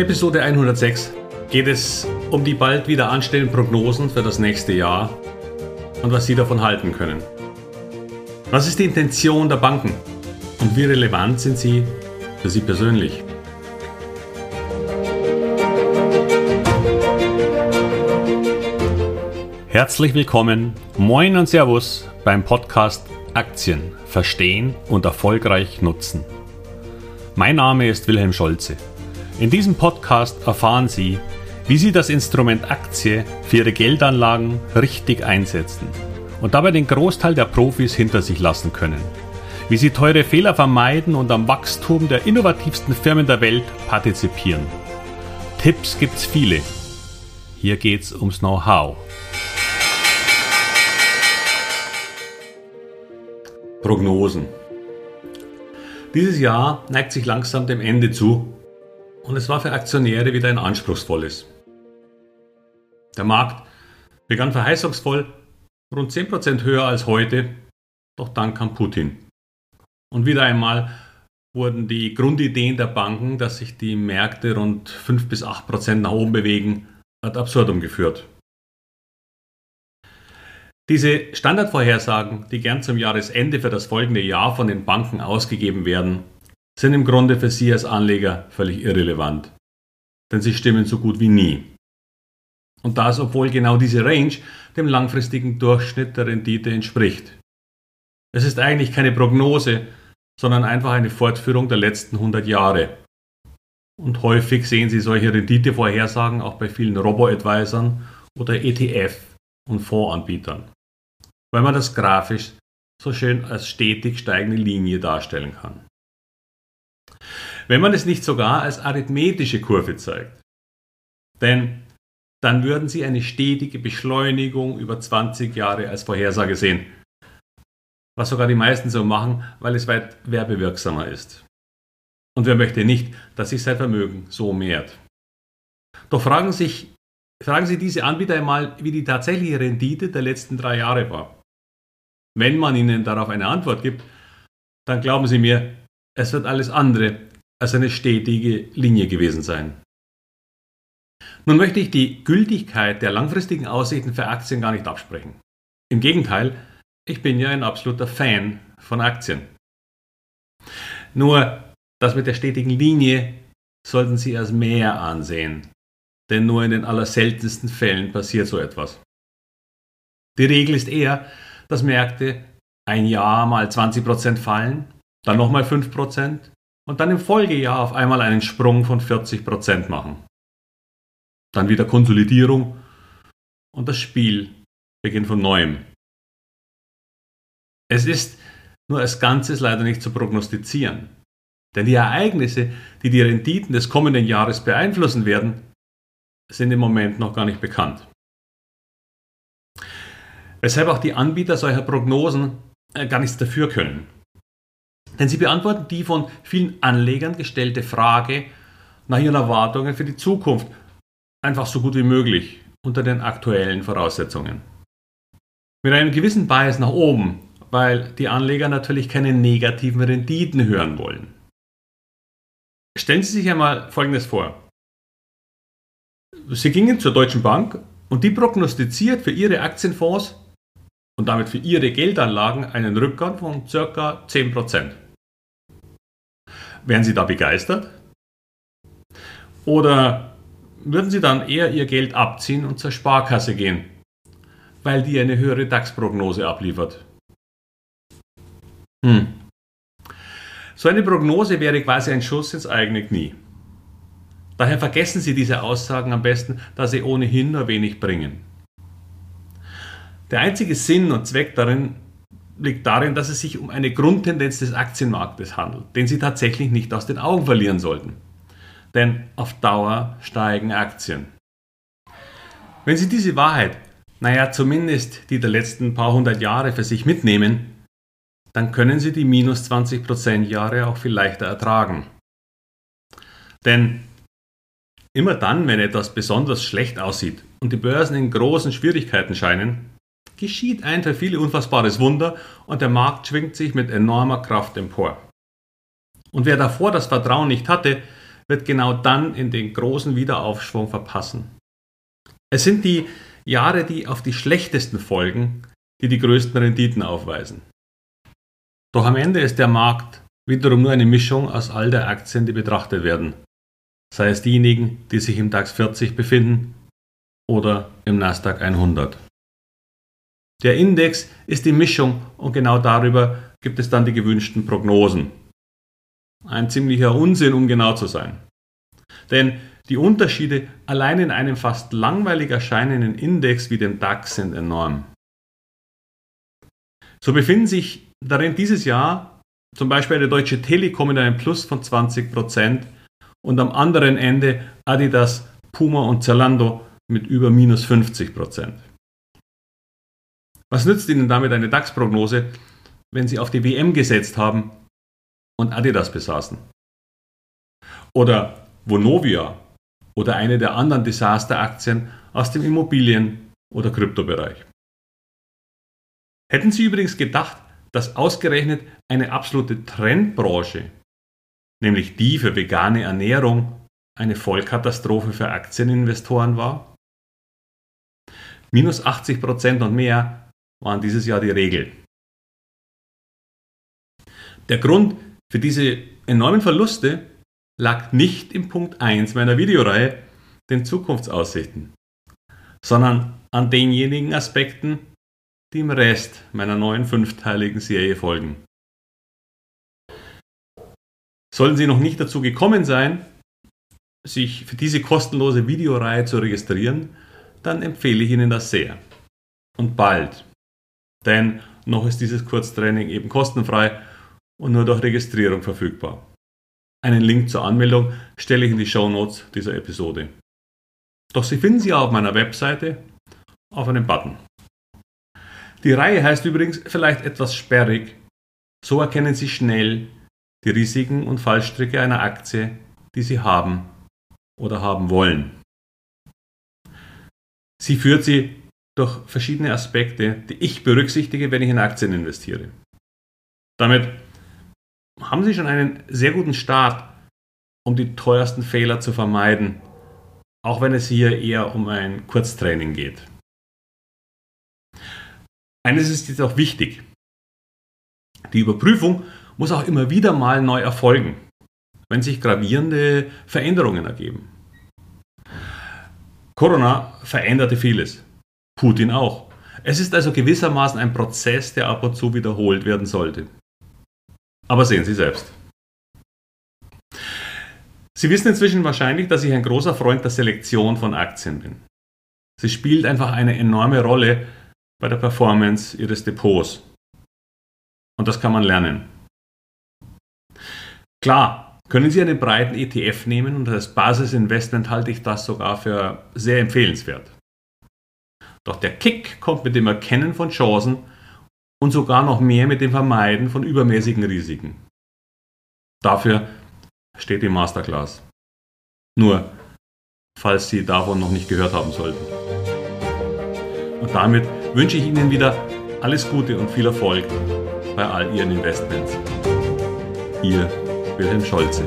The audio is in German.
Episode 106 geht es um die bald wieder anstehenden Prognosen für das nächste Jahr und was Sie davon halten können. Was ist die Intention der Banken und wie relevant sind sie für Sie persönlich? Herzlich willkommen, moin und Servus beim Podcast Aktien verstehen und erfolgreich nutzen. Mein Name ist Wilhelm Scholze. In diesem Podcast erfahren Sie, wie Sie das Instrument Aktie für Ihre Geldanlagen richtig einsetzen und dabei den Großteil der Profis hinter sich lassen können. Wie Sie teure Fehler vermeiden und am Wachstum der innovativsten Firmen der Welt partizipieren. Tipps gibt's viele. Hier geht's ums Know-how. Prognosen. Dieses Jahr neigt sich langsam dem Ende zu und es war für Aktionäre wieder ein anspruchsvolles. Der Markt begann verheißungsvoll, rund 10% höher als heute, doch dann kam Putin. Und wieder einmal wurden die Grundideen der Banken, dass sich die Märkte rund 5 bis 8% nach oben bewegen, ad absurdum geführt. Diese Standardvorhersagen, die gern zum Jahresende für das folgende Jahr von den Banken ausgegeben werden, sind im Grunde für Sie als Anleger völlig irrelevant. Denn sie stimmen so gut wie nie. Und das, obwohl genau diese Range dem langfristigen Durchschnitt der Rendite entspricht. Es ist eigentlich keine Prognose, sondern einfach eine Fortführung der letzten 100 Jahre. Und häufig sehen Sie solche Renditevorhersagen auch bei vielen Robo-Advisern oder ETF- und Fondsanbietern, weil man das grafisch so schön als stetig steigende Linie darstellen kann wenn man es nicht sogar als arithmetische Kurve zeigt. Denn dann würden Sie eine stetige Beschleunigung über 20 Jahre als Vorhersage sehen. Was sogar die meisten so machen, weil es weit werbewirksamer ist. Und wer möchte nicht, dass sich sein Vermögen so mehrt? Doch fragen, sich, fragen Sie diese Anbieter einmal, wie die tatsächliche Rendite der letzten drei Jahre war. Wenn man ihnen darauf eine Antwort gibt, dann glauben Sie mir, es wird alles andere als eine stetige Linie gewesen sein. Nun möchte ich die Gültigkeit der langfristigen Aussichten für Aktien gar nicht absprechen. Im Gegenteil, ich bin ja ein absoluter Fan von Aktien. Nur das mit der stetigen Linie sollten Sie als mehr ansehen, denn nur in den allerseltensten Fällen passiert so etwas. Die Regel ist eher, dass Märkte ein Jahr mal 20% fallen, dann nochmal 5%, und dann im Folgejahr auf einmal einen Sprung von 40% machen. Dann wieder Konsolidierung und das Spiel beginnt von neuem. Es ist nur als Ganzes leider nicht zu prognostizieren. Denn die Ereignisse, die die Renditen des kommenden Jahres beeinflussen werden, sind im Moment noch gar nicht bekannt. Weshalb auch die Anbieter solcher Prognosen äh, gar nichts dafür können. Denn sie beantworten die von vielen Anlegern gestellte Frage nach ihren Erwartungen für die Zukunft einfach so gut wie möglich unter den aktuellen Voraussetzungen. Mit einem gewissen Bias nach oben, weil die Anleger natürlich keine negativen Renditen hören wollen. Stellen Sie sich einmal Folgendes vor. Sie gingen zur Deutschen Bank und die prognostiziert für Ihre Aktienfonds und damit für Ihre Geldanlagen einen Rückgang von ca. 10%. Wären Sie da begeistert? Oder würden Sie dann eher Ihr Geld abziehen und zur Sparkasse gehen, weil die eine höhere DAX-Prognose abliefert? Hm. So eine Prognose wäre quasi ein Schuss ins eigene Knie. Daher vergessen Sie diese Aussagen am besten, da sie ohnehin nur wenig bringen. Der einzige Sinn und Zweck darin liegt darin, dass es sich um eine Grundtendenz des Aktienmarktes handelt, den Sie tatsächlich nicht aus den Augen verlieren sollten. Denn auf Dauer steigen Aktien. Wenn Sie diese Wahrheit, naja, zumindest die der letzten paar hundert Jahre für sich mitnehmen, dann können Sie die minus 20% Jahre auch viel leichter ertragen. Denn immer dann, wenn etwas besonders schlecht aussieht und die Börsen in großen Schwierigkeiten scheinen, geschieht ein für viele unfassbares Wunder und der Markt schwingt sich mit enormer Kraft empor. Und wer davor das Vertrauen nicht hatte, wird genau dann in den großen Wiederaufschwung verpassen. Es sind die Jahre, die auf die schlechtesten folgen, die die größten Renditen aufweisen. Doch am Ende ist der Markt wiederum nur eine Mischung aus all der Aktien, die betrachtet werden, sei es diejenigen, die sich im DAX 40 befinden oder im Nasdaq 100. Der Index ist die Mischung und genau darüber gibt es dann die gewünschten Prognosen. Ein ziemlicher Unsinn, um genau zu sein. Denn die Unterschiede allein in einem fast langweilig erscheinenden Index wie dem DAX sind enorm. So befinden sich darin dieses Jahr zum Beispiel eine Deutsche Telekom mit einem Plus von 20% und am anderen Ende Adidas, Puma und Zalando mit über minus 50%. Was nützt Ihnen damit eine DAX-Prognose, wenn Sie auf die WM gesetzt haben und Adidas besaßen? Oder Vonovia oder eine der anderen Desaster-Aktien aus dem Immobilien- oder Kryptobereich. Hätten Sie übrigens gedacht, dass ausgerechnet eine absolute Trendbranche, nämlich die für vegane Ernährung, eine Vollkatastrophe für Aktieninvestoren war? Minus 80% und mehr waren dieses Jahr die Regel. Der Grund für diese enormen Verluste lag nicht im Punkt 1 meiner Videoreihe, den Zukunftsaussichten, sondern an denjenigen Aspekten, die im Rest meiner neuen fünfteiligen Serie folgen. Sollten Sie noch nicht dazu gekommen sein, sich für diese kostenlose Videoreihe zu registrieren, dann empfehle ich Ihnen das sehr. Und bald. Denn noch ist dieses Kurztraining eben kostenfrei und nur durch Registrierung verfügbar. Einen Link zur Anmeldung stelle ich in die Show Notes dieser Episode. Doch Sie finden sie auch auf meiner Webseite auf einem Button. Die Reihe heißt übrigens vielleicht etwas sperrig. So erkennen Sie schnell die Risiken und Fallstricke einer Aktie, die Sie haben oder haben wollen. Sie führt Sie durch verschiedene Aspekte, die ich berücksichtige, wenn ich in Aktien investiere. Damit haben Sie schon einen sehr guten Start, um die teuersten Fehler zu vermeiden, auch wenn es hier eher um ein Kurztraining geht. Eines ist jetzt auch wichtig. Die Überprüfung muss auch immer wieder mal neu erfolgen, wenn sich gravierende Veränderungen ergeben. Corona veränderte vieles. Putin auch. Es ist also gewissermaßen ein Prozess, der ab und zu wiederholt werden sollte. Aber sehen Sie selbst. Sie wissen inzwischen wahrscheinlich, dass ich ein großer Freund der Selektion von Aktien bin. Sie spielt einfach eine enorme Rolle bei der Performance Ihres Depots. Und das kann man lernen. Klar, können Sie einen breiten ETF nehmen und als Basisinvestment halte ich das sogar für sehr empfehlenswert. Doch der Kick kommt mit dem Erkennen von Chancen und sogar noch mehr mit dem Vermeiden von übermäßigen Risiken. Dafür steht die Masterclass. Nur, falls Sie davon noch nicht gehört haben sollten. Und damit wünsche ich Ihnen wieder alles Gute und viel Erfolg bei all Ihren Investments. Ihr Wilhelm Scholze.